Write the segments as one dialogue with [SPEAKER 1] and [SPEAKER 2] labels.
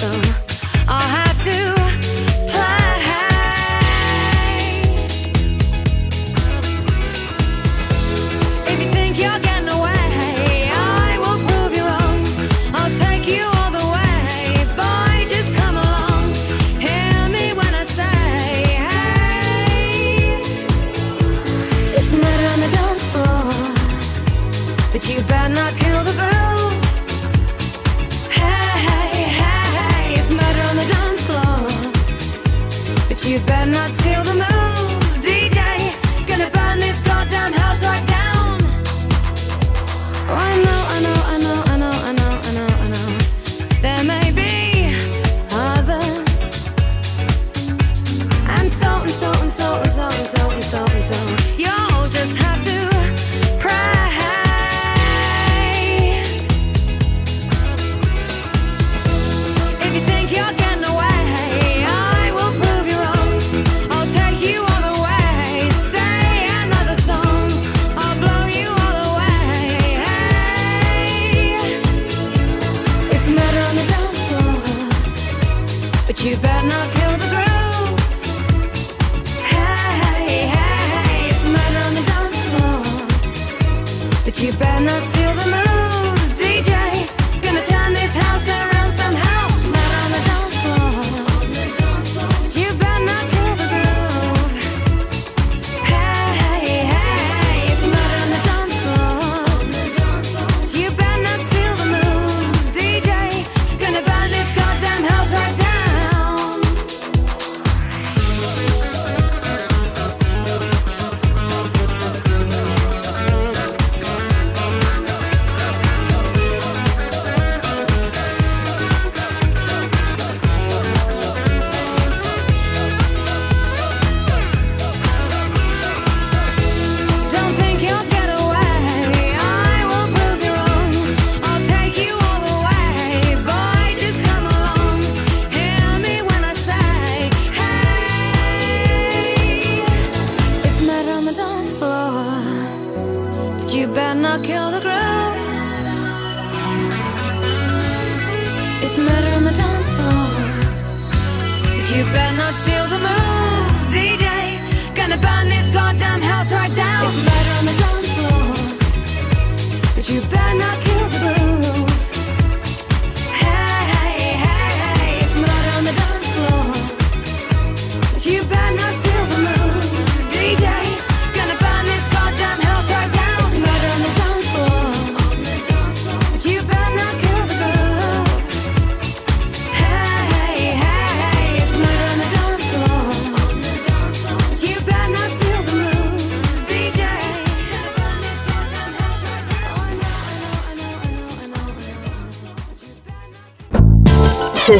[SPEAKER 1] so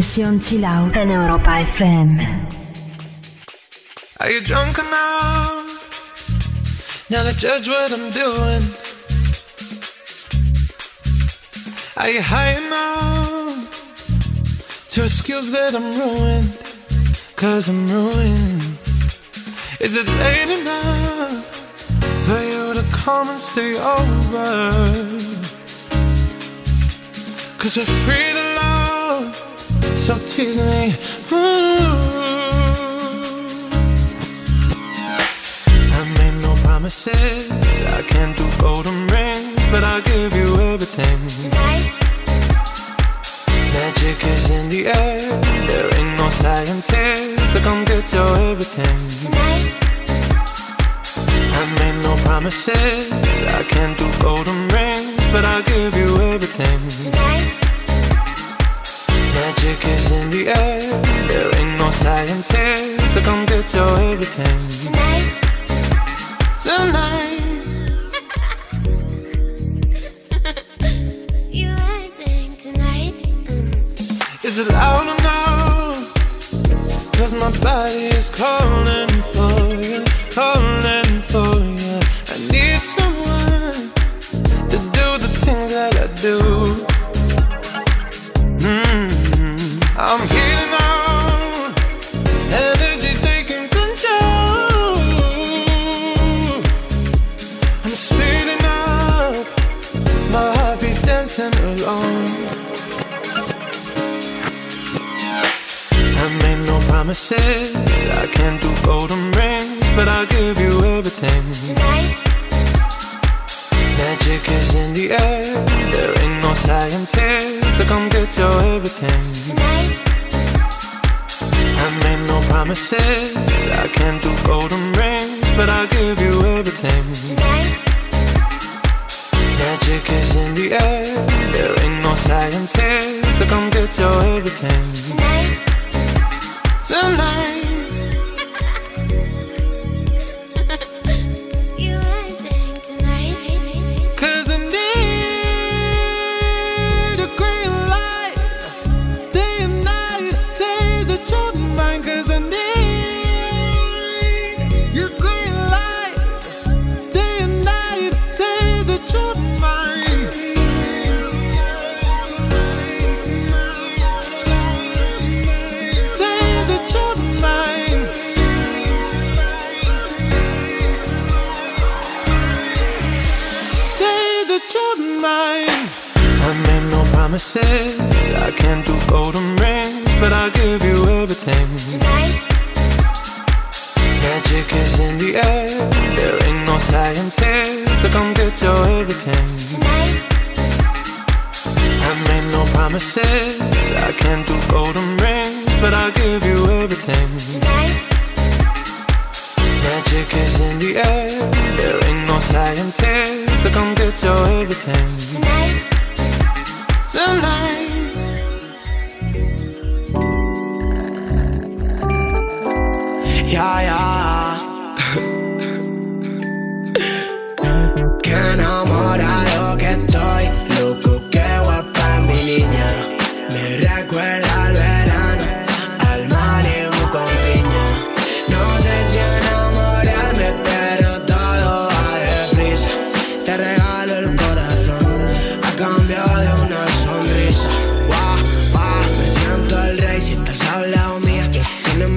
[SPEAKER 1] Sesión Chill Out en Europa FM.
[SPEAKER 2] Are you drunk enough? Now to judge what I'm doing. Are you high enough to excuse that I'm ruined? Cause I'm ruined. Is it late enough for you to come and stay over? Cause we're free to so tease me. Ooh. I made no promises, I can't do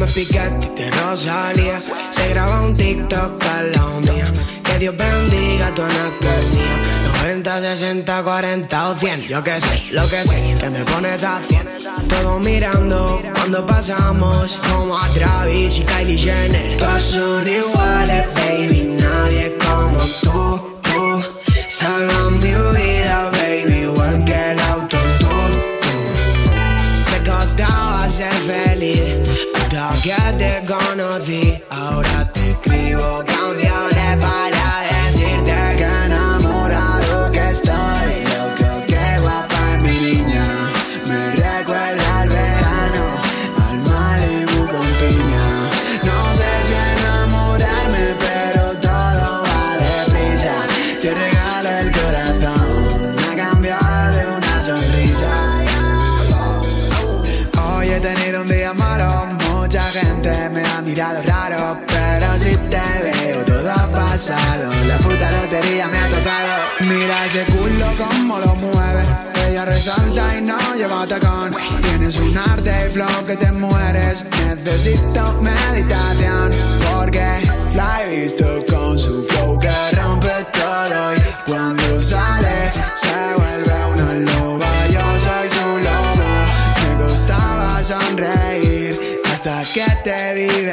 [SPEAKER 3] me que no salía. Se graba un TikTok para la mía. Que Dios bendiga tu anestesia. 90, 60, 40 o 100. Yo que sé, lo que sé, que me pones a 100. Todos mirando cuando pasamos. Como a Travis y Kylie Jenner. Todos son iguales, baby. Nadie como tú, tú. Solo mi got they're gonna be. Ahora te escribo. Mirado raro, pero si te veo todo ha pasado, la puta lotería me ha tocado. Mira ese culo como lo mueve, ella resalta y no lleva tacón. Tienes un arte y flow que te mueres, necesito meditación, porque la he visto con su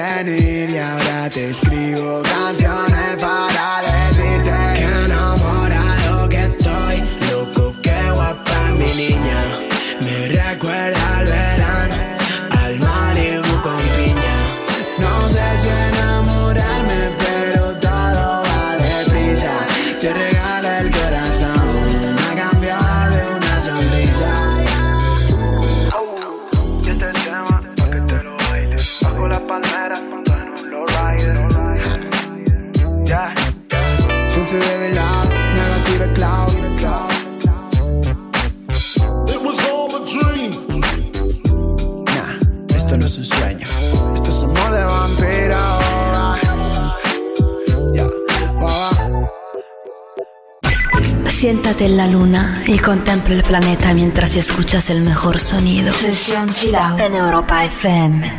[SPEAKER 3] Ryanair y ahora te escribo
[SPEAKER 1] Siéntate en la luna y contempla el planeta mientras escuchas el mejor sonido. Sesión Chill Out en Europa FM.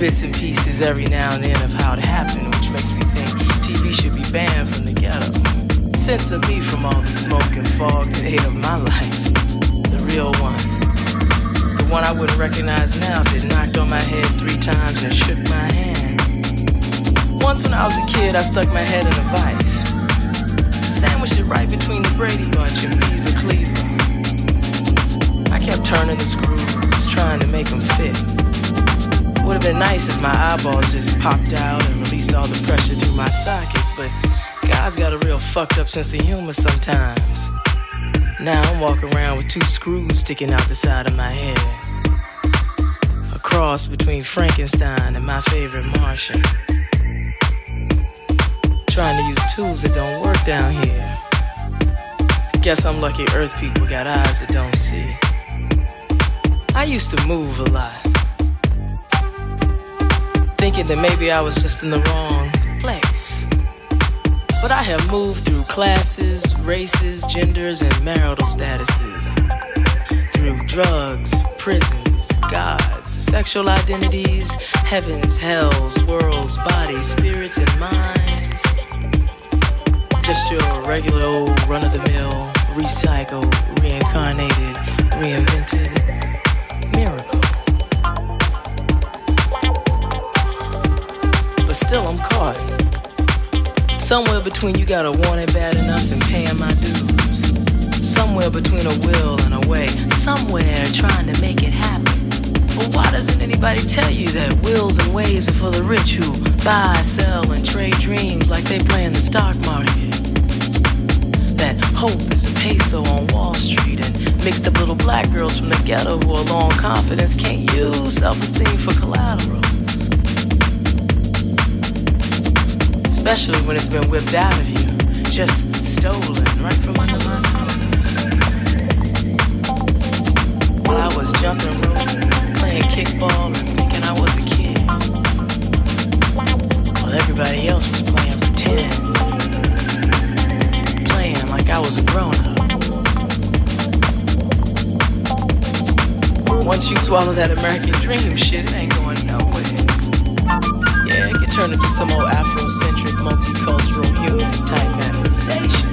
[SPEAKER 4] Bits and pieces every now and then of how it happened, which makes me think TV should be banned from the ghetto. Censor me from all the smoke and fog that ate up my life. The real one. The one I wouldn't recognize now if it knocked on my head three times and shook my hand. Once when I was a kid, I stuck my head in a vice. Sandwiched it right between the Brady Bunch and Beaver Cleaver. I kept turning the screws, trying to make them fit. Would have been nice if my eyeballs just popped out and released all the pressure through my sockets, but guys got a real fucked up sense of humor sometimes. Now I'm walking around with two screws sticking out the side of my head. A cross between Frankenstein and my favorite Martian. Trying to use tools that don't work down here. Guess I'm lucky Earth people got eyes that don't see. I used to move a lot. Thinking that maybe I was just in the wrong place. But I have moved through classes, races, genders, and marital statuses. Through drugs, prisons, gods, sexual identities, heavens, hells, worlds, bodies, spirits, and minds. Just your regular old run of the mill, recycled, reincarnated, reinvented I'm caught. Somewhere between you gotta want it bad enough and paying my dues. Somewhere between a will and a way. Somewhere trying to make it happen. But why doesn't anybody tell you that wills and ways are for the rich who buy, sell, and trade dreams like they play in the stock market? That hope is a peso on Wall Street and mixed up little black girls from the ghetto who are on confidence can't use self-esteem for collateral. Especially when it's been whipped out of you, just stolen right from under my nose. While I was jumping rope, playing kickball and thinking I was a kid. While everybody else was playing pretend. Playing like I was a grown up. Once you swallow that American dream shit, it ain't going nowhere. Turn into some old Afrocentric, multicultural, humanist type manifestation.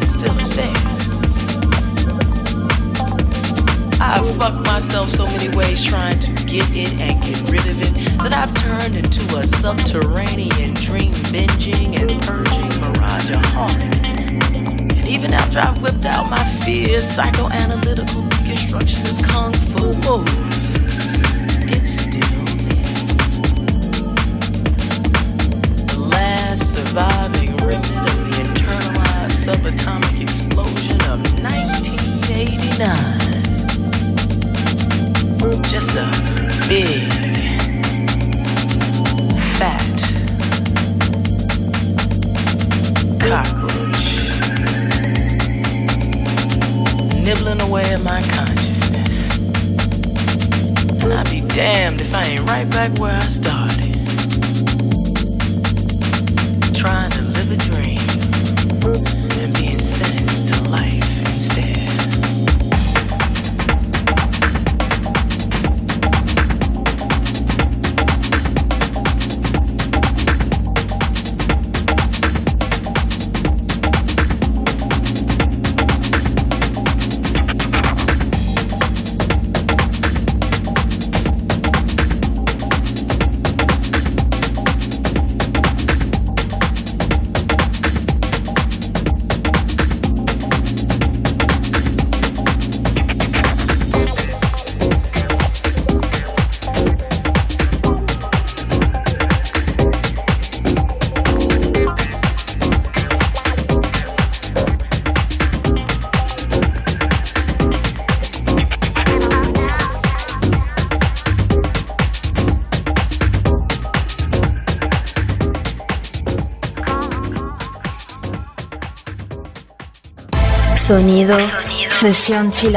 [SPEAKER 4] It still is there. I've fucked myself so many ways trying to get it and get rid of it that I've turned into a subterranean dream binging and purging mirageaholic. And even after I've whipped out my fierce psychoanalytical deconstructionist kung fu moves, it's subatomic explosion of 1989 just a big, fat cockroach nibbling away at my consciousness. And I'd be damned if I ain't right back where I started.
[SPEAKER 5] Sesión chill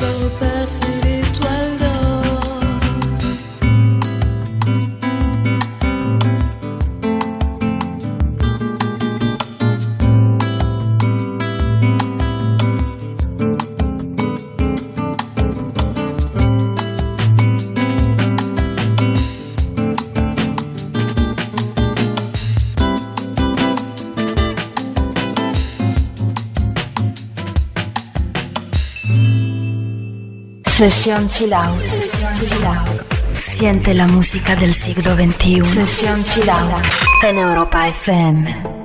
[SPEAKER 6] so bad.
[SPEAKER 1] Sesión chill, Siente la música del siglo XXI. Sesión chill. En Europa FM.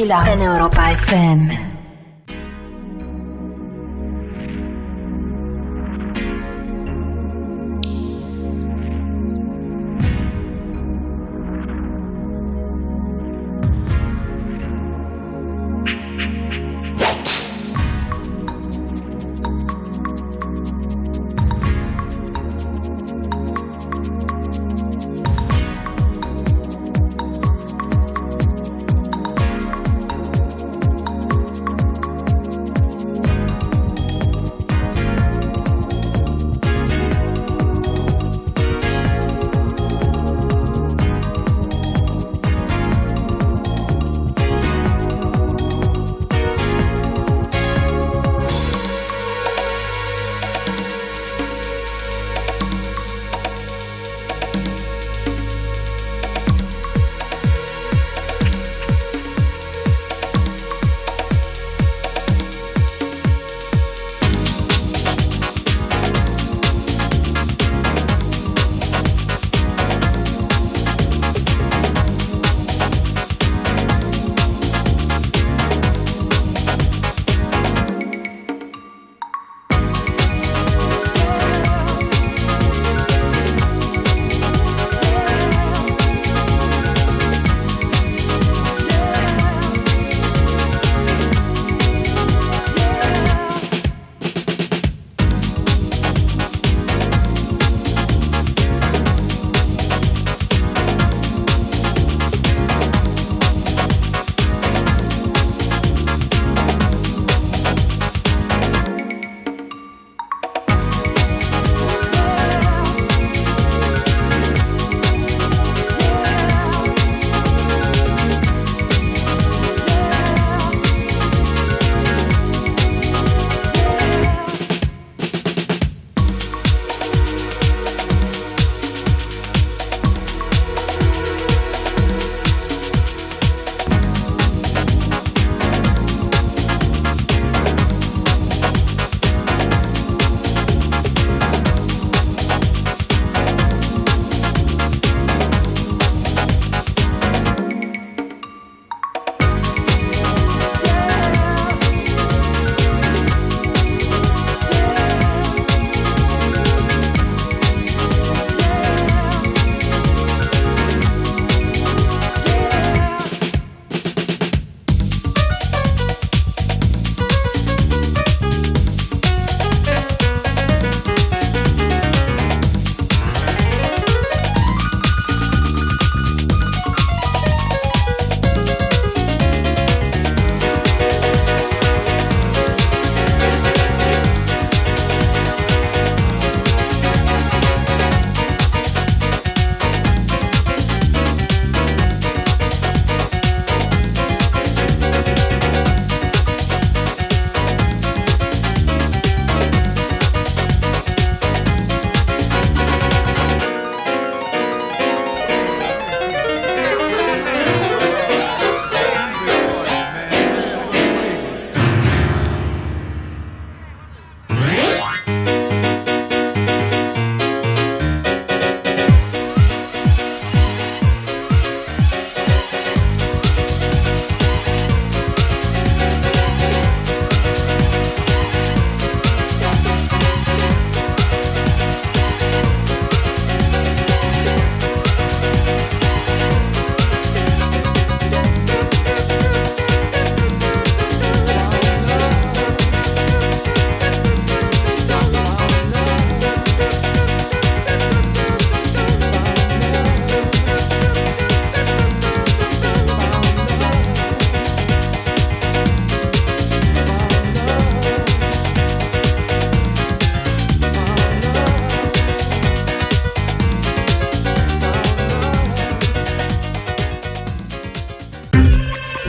[SPEAKER 7] Out en Europa FM.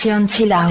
[SPEAKER 7] 生气
[SPEAKER 8] 了。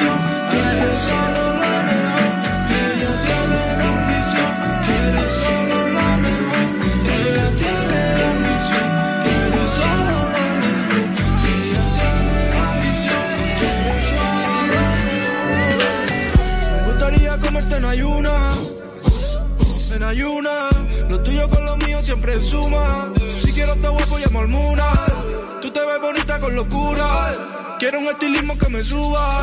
[SPEAKER 9] Quiero solo la mejora. Ella tiene ambición. misión. Quiero solo la mejora. Ella tiene la misión. Quiero solo la mejora. Ella tiene ambición. Quiero solo la mejora. Me gustaría comerte en ayuna. En ayuna. Lo tuyo con lo mío siempre suma. Si quiero este hueco ya me almunas. Tú te ves bonita con locuras. Quiero un estilismo que me suba.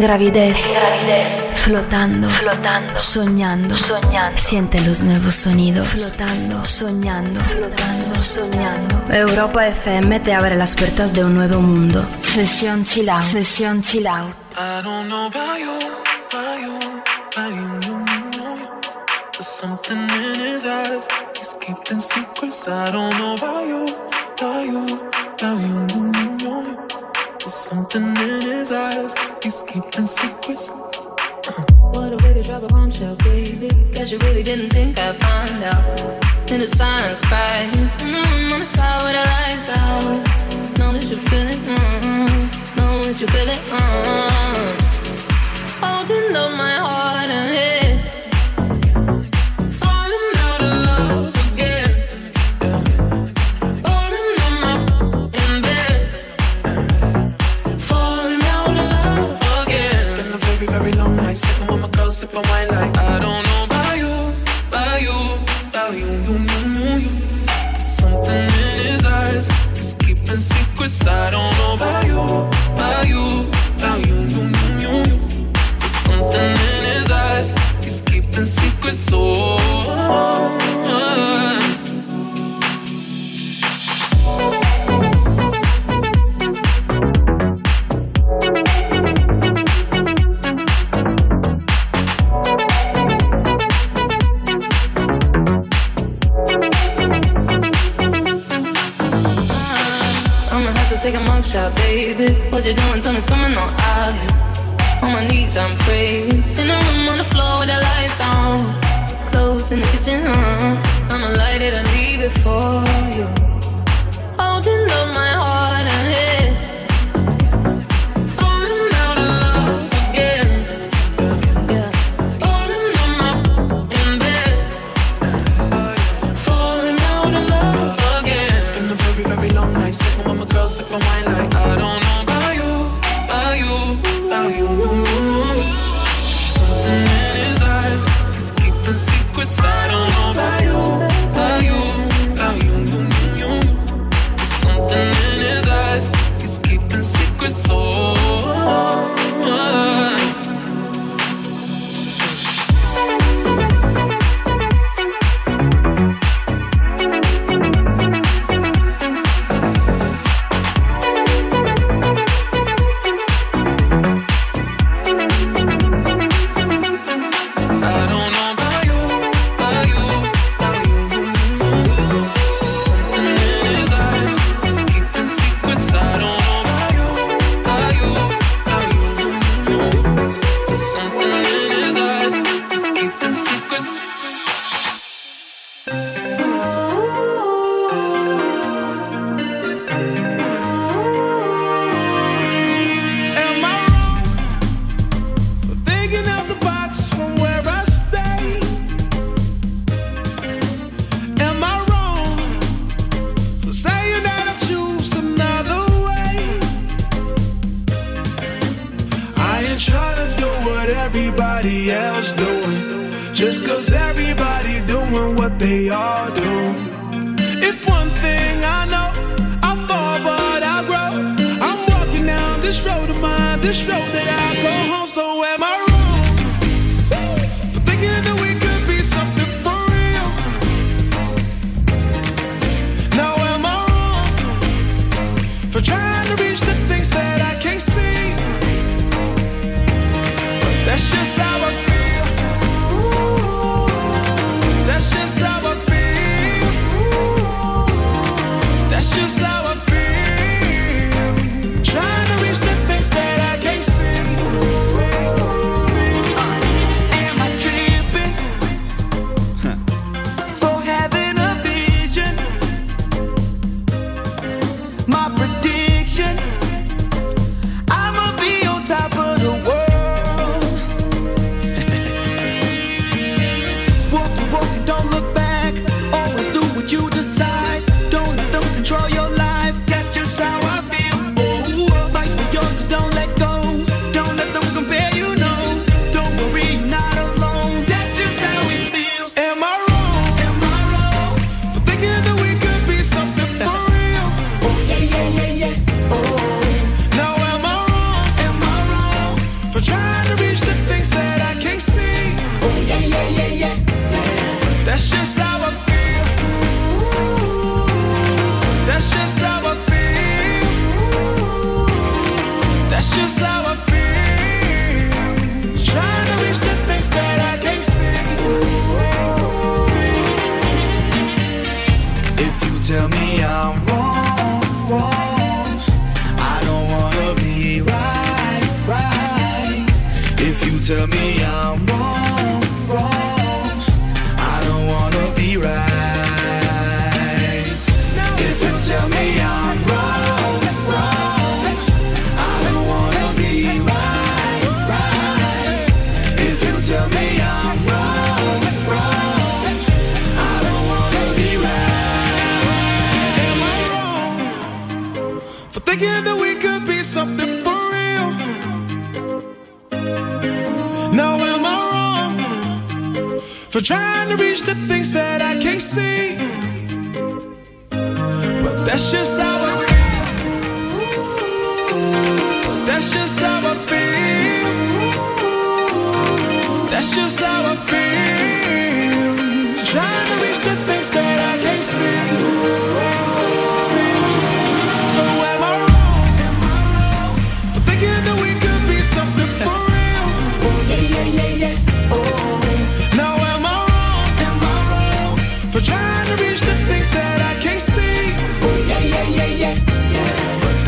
[SPEAKER 10] gravidez.
[SPEAKER 1] Flotando. flotando, soñando, siente los nuevos sonidos, flotando, soñando, soñando. Europa FM te abre las puertas de un nuevo mundo. Sesión chill out, sesión chill out.
[SPEAKER 11] I don't know you, something in his eyes. I don't know you, There's something in his eyes. She's keeping secrets. Uh.
[SPEAKER 12] What a way to drop a bombshell, baby. Cause you really didn't think I'd find out. In the silence, right? Mm-hmm, on the side where the lights out. Know that you feel it. Mm-hmm. Know that you feel it. Mm-hmm. Holding up my heart and head. sip of
[SPEAKER 11] wine like I don't know about you, about you, about you, you, you, you, you. There's something in his eyes, just keeping secrets. I don't know about you, about you.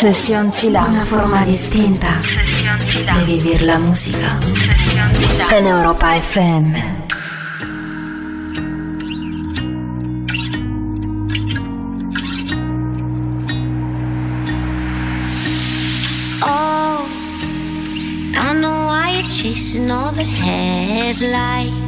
[SPEAKER 7] Session Chila. Una forma distinta di vivere la musica. En Europa FM.
[SPEAKER 1] Oh, all the headlights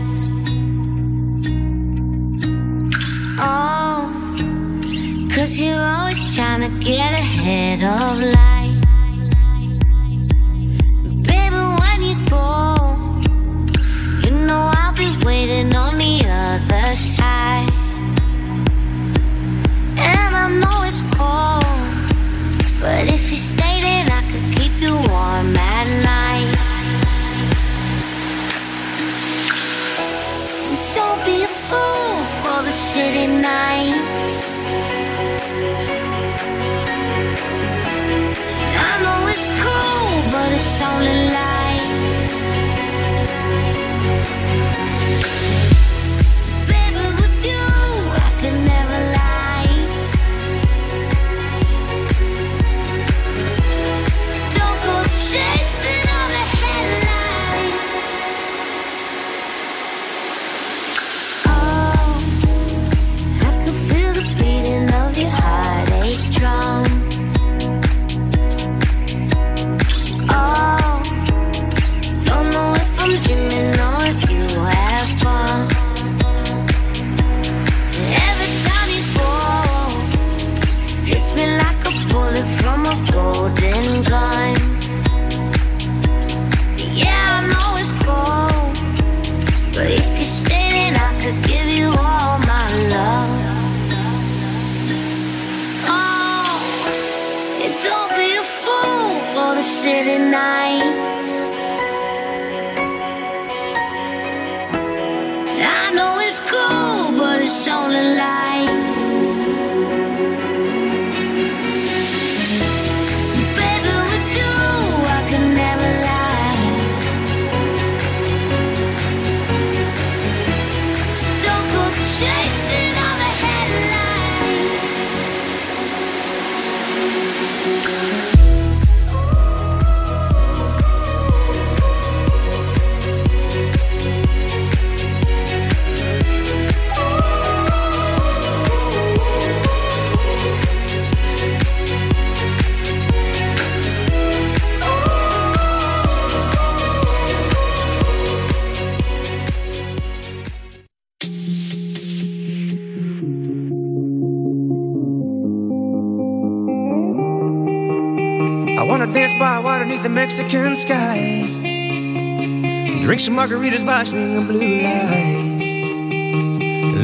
[SPEAKER 13] margaritas by swing of blue lights.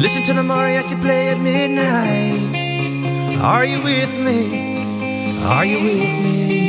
[SPEAKER 13] Listen to the mariachi play at midnight. Are you with me? Are you with me?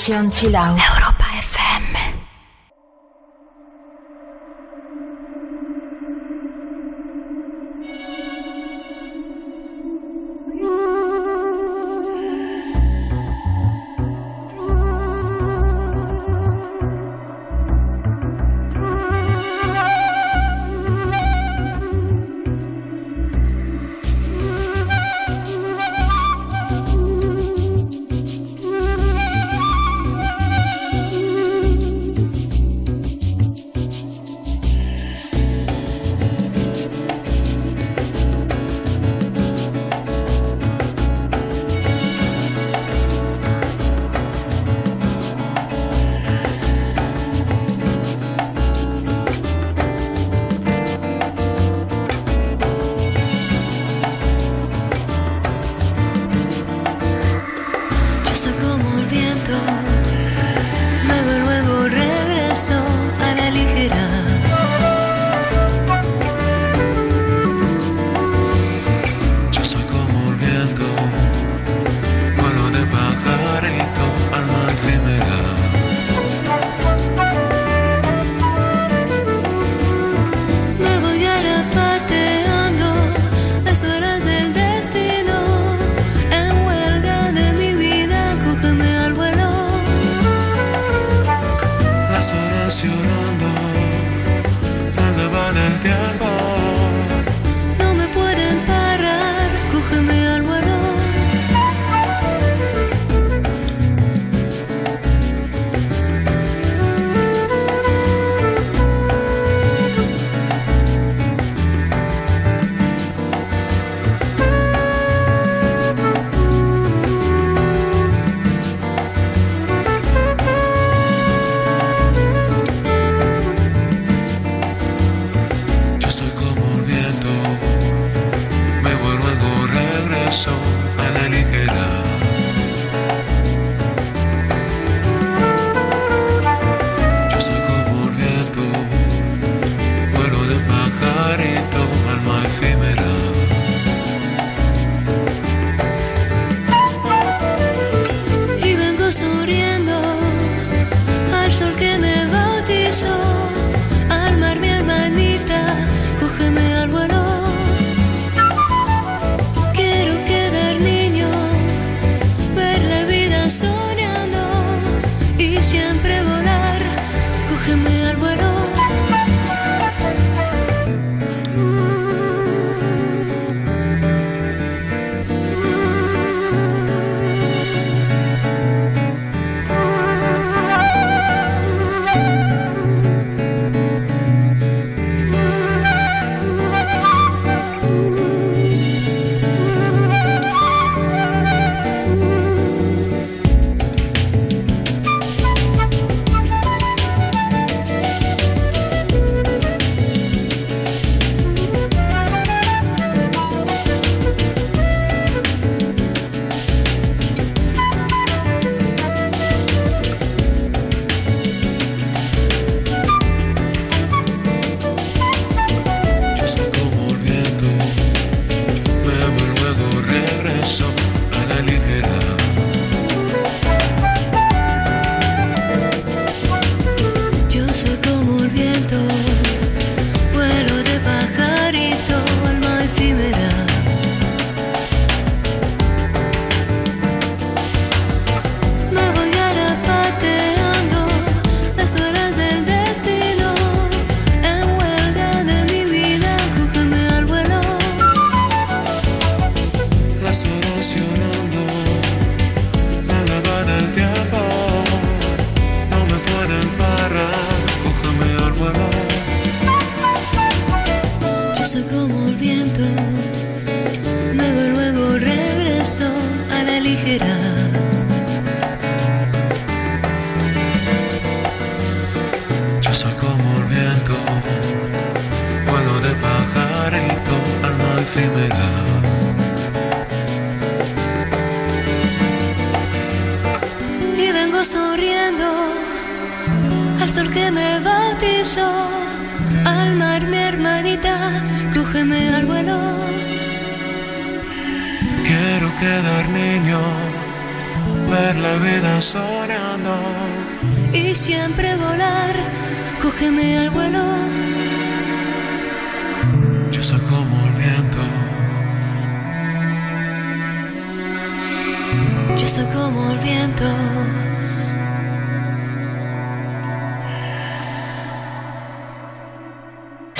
[SPEAKER 5] Sesión chill out.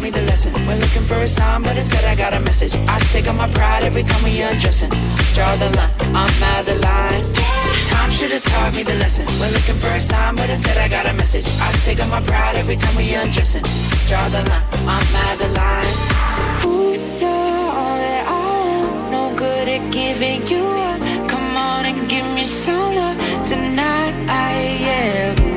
[SPEAKER 14] Taught me the lesson. We're looking for a sign, but instead I got a message. I take on my pride every time we undressing. Draw the line, I'm out the line. Time should have taught me the lesson. We're looking for a sign, but instead I got a message. I take on my pride every time we undressing. Draw the line, I'm out the line.
[SPEAKER 15] Ooh, you're all that I want. No good at giving you up. Come on and give me some love tonight. Yeah.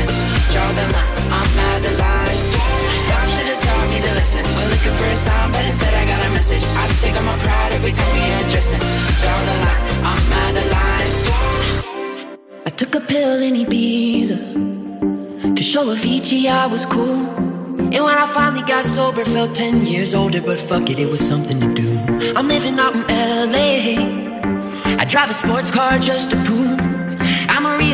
[SPEAKER 14] Undressing. Draw the line, I'm out the line. Time should have taught me the lesson. We're looking for a sign, but instead I got a message. I take on my pride every time we undressing. Draw the line, I'm out the line.
[SPEAKER 16] I took a pill in Ibiza to show Avicii I was cool. And when I finally got sober, felt 10 years older, but fuck it, it was something to do. I'm living out in LA. I drive a sports car just to prove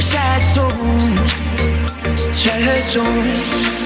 [SPEAKER 16] sad souls Sad souls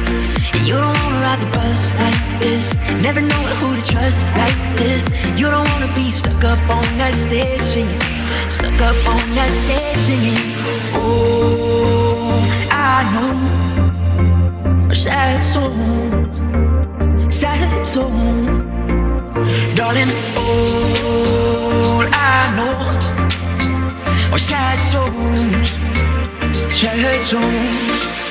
[SPEAKER 16] You don't wanna ride the bus like this, never know who to trust like this. You don't wanna be stuck up on that singing, stuck up on that singing. Oh, I know sad songs, sad songs, darling. All I know are sad songs, sad songs.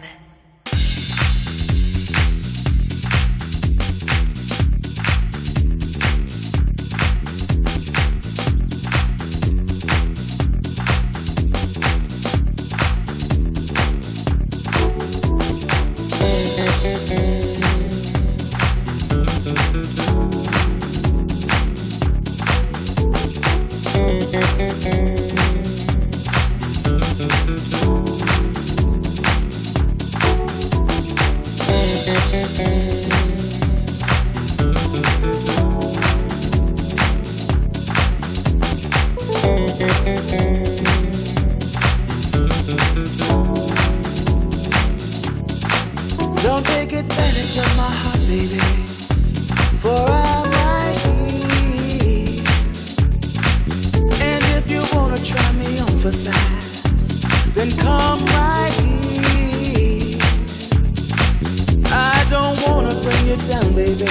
[SPEAKER 17] You down, baby.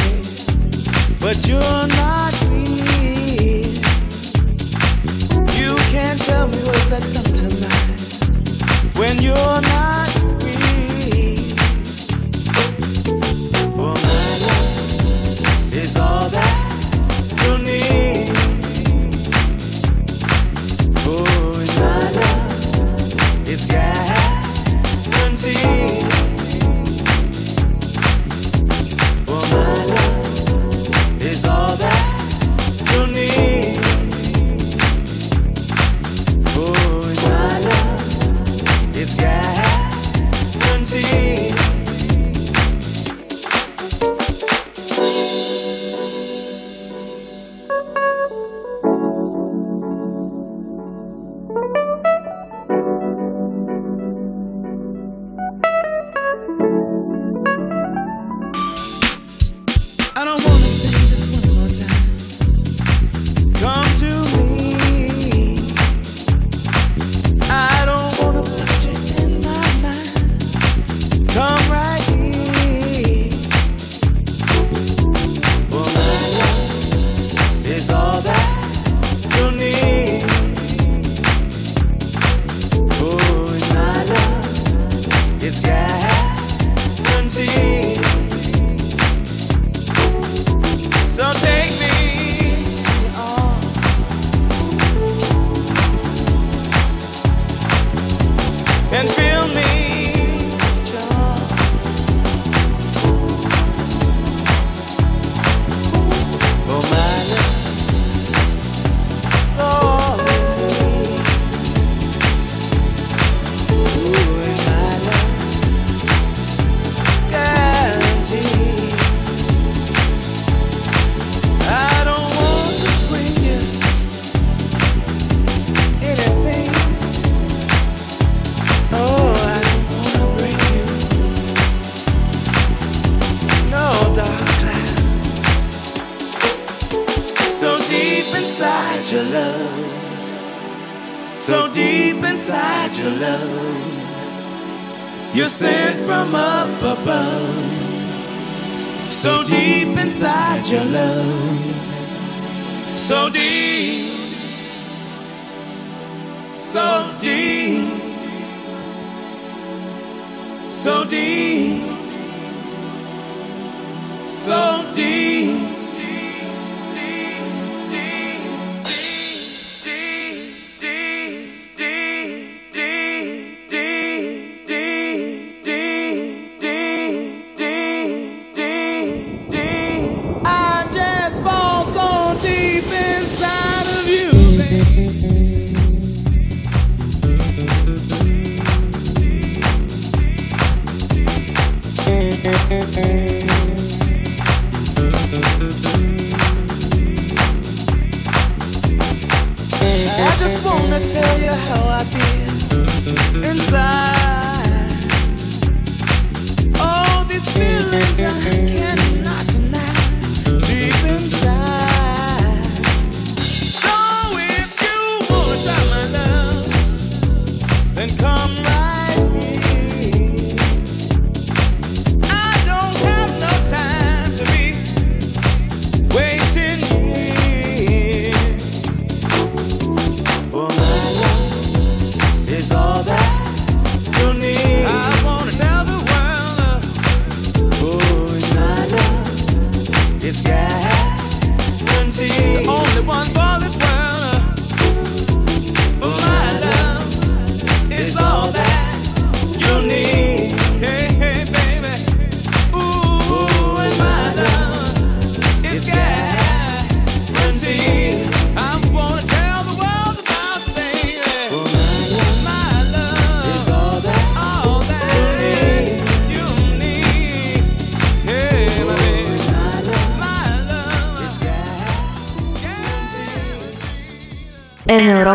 [SPEAKER 17] But you're not real. You can't tell me what's that come to when you're not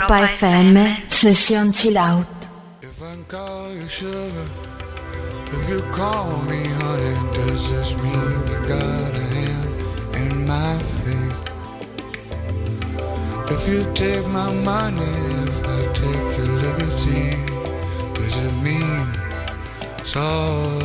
[SPEAKER 1] Europa FM, session chill out.
[SPEAKER 18] If I call you sugar, if you call me honey, does this mean you got a hand in my fate? If you take my money, if I take your liberty, does it mean it's all?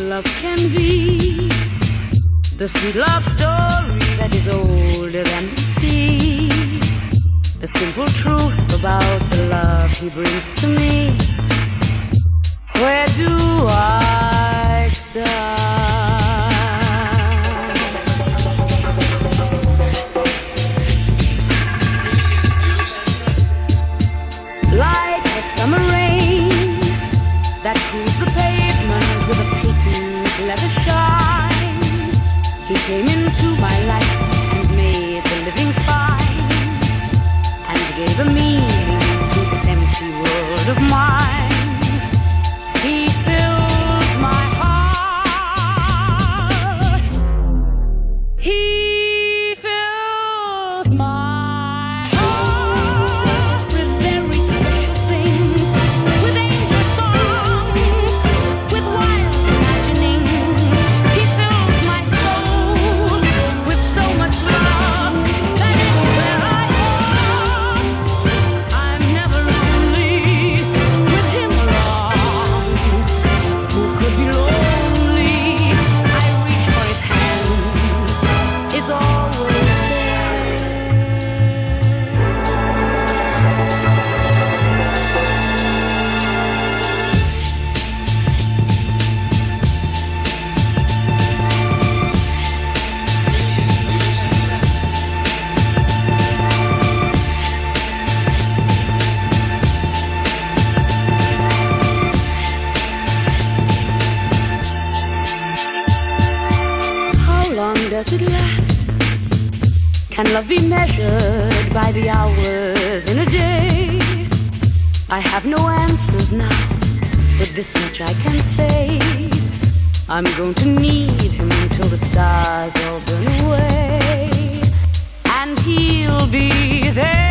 [SPEAKER 5] love can be. The sweet love story that is older than the sea. The simple truth about the love he brings to me. Where do I start? This much I can say. I'm going to need him until the stars all burn away. And he'll be there.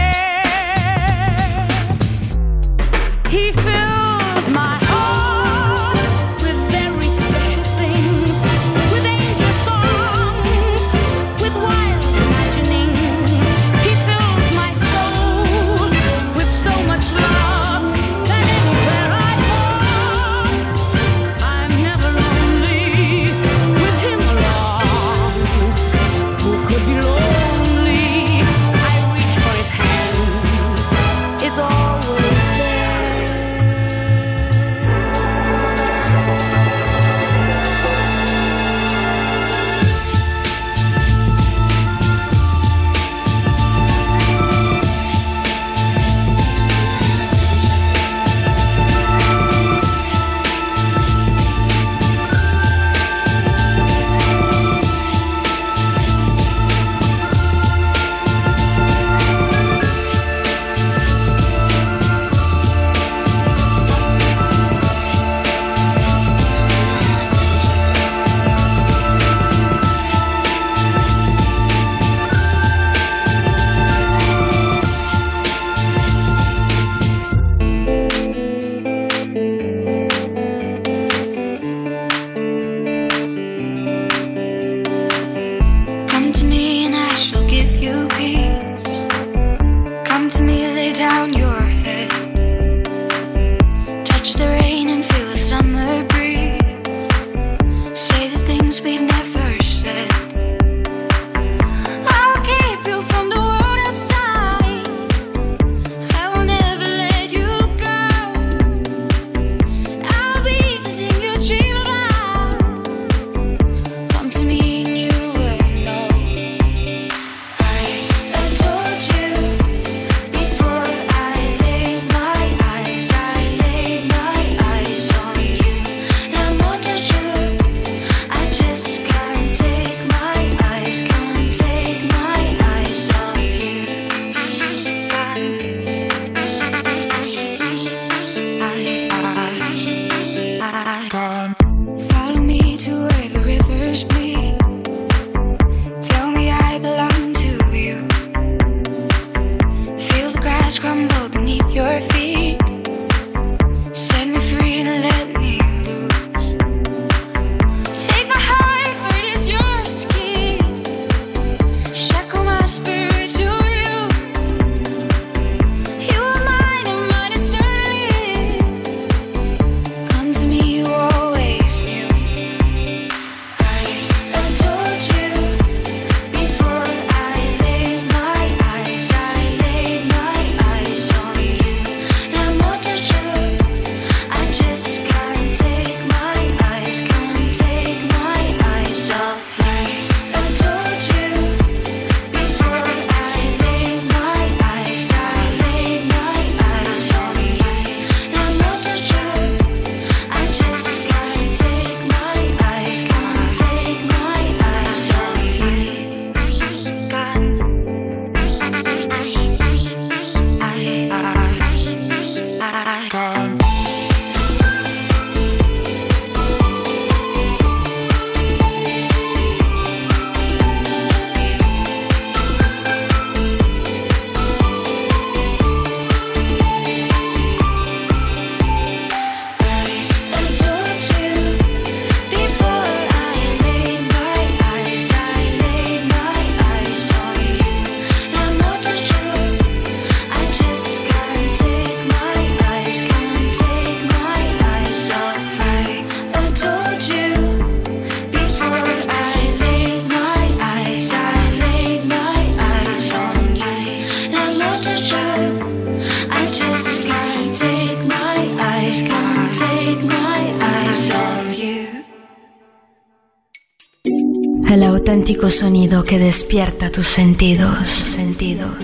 [SPEAKER 9] sonido que despierta tus sentidos. Sentidos.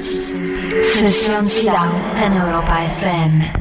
[SPEAKER 9] Sesión Chilao en Europa FM.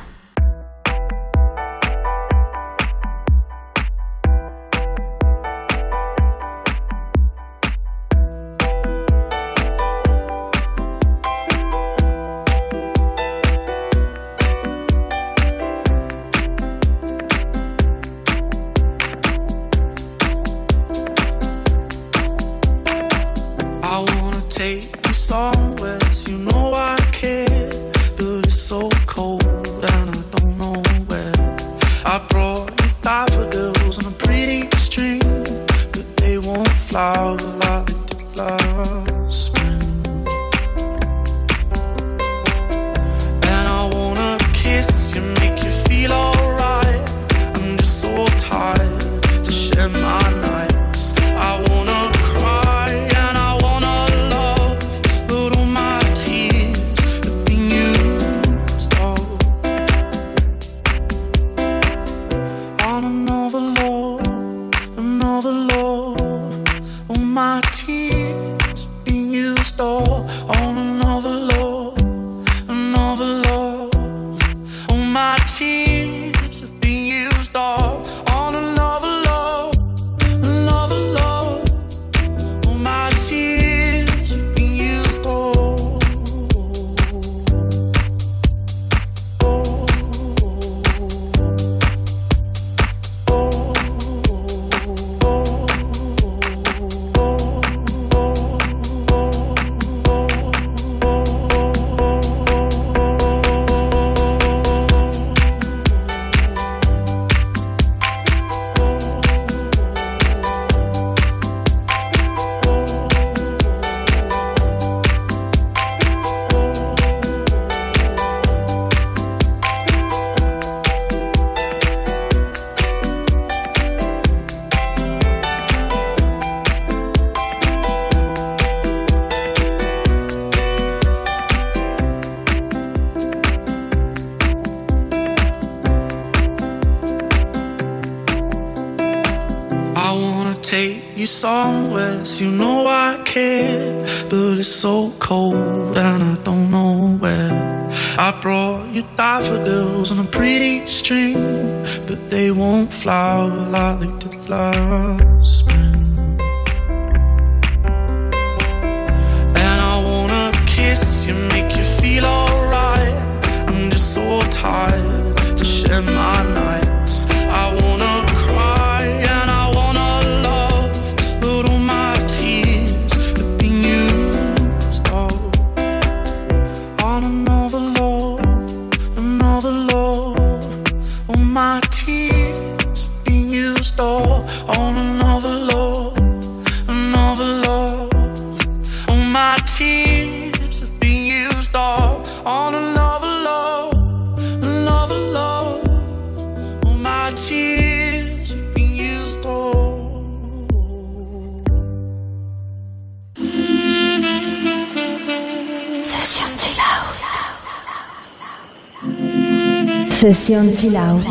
[SPEAKER 7] Session Chill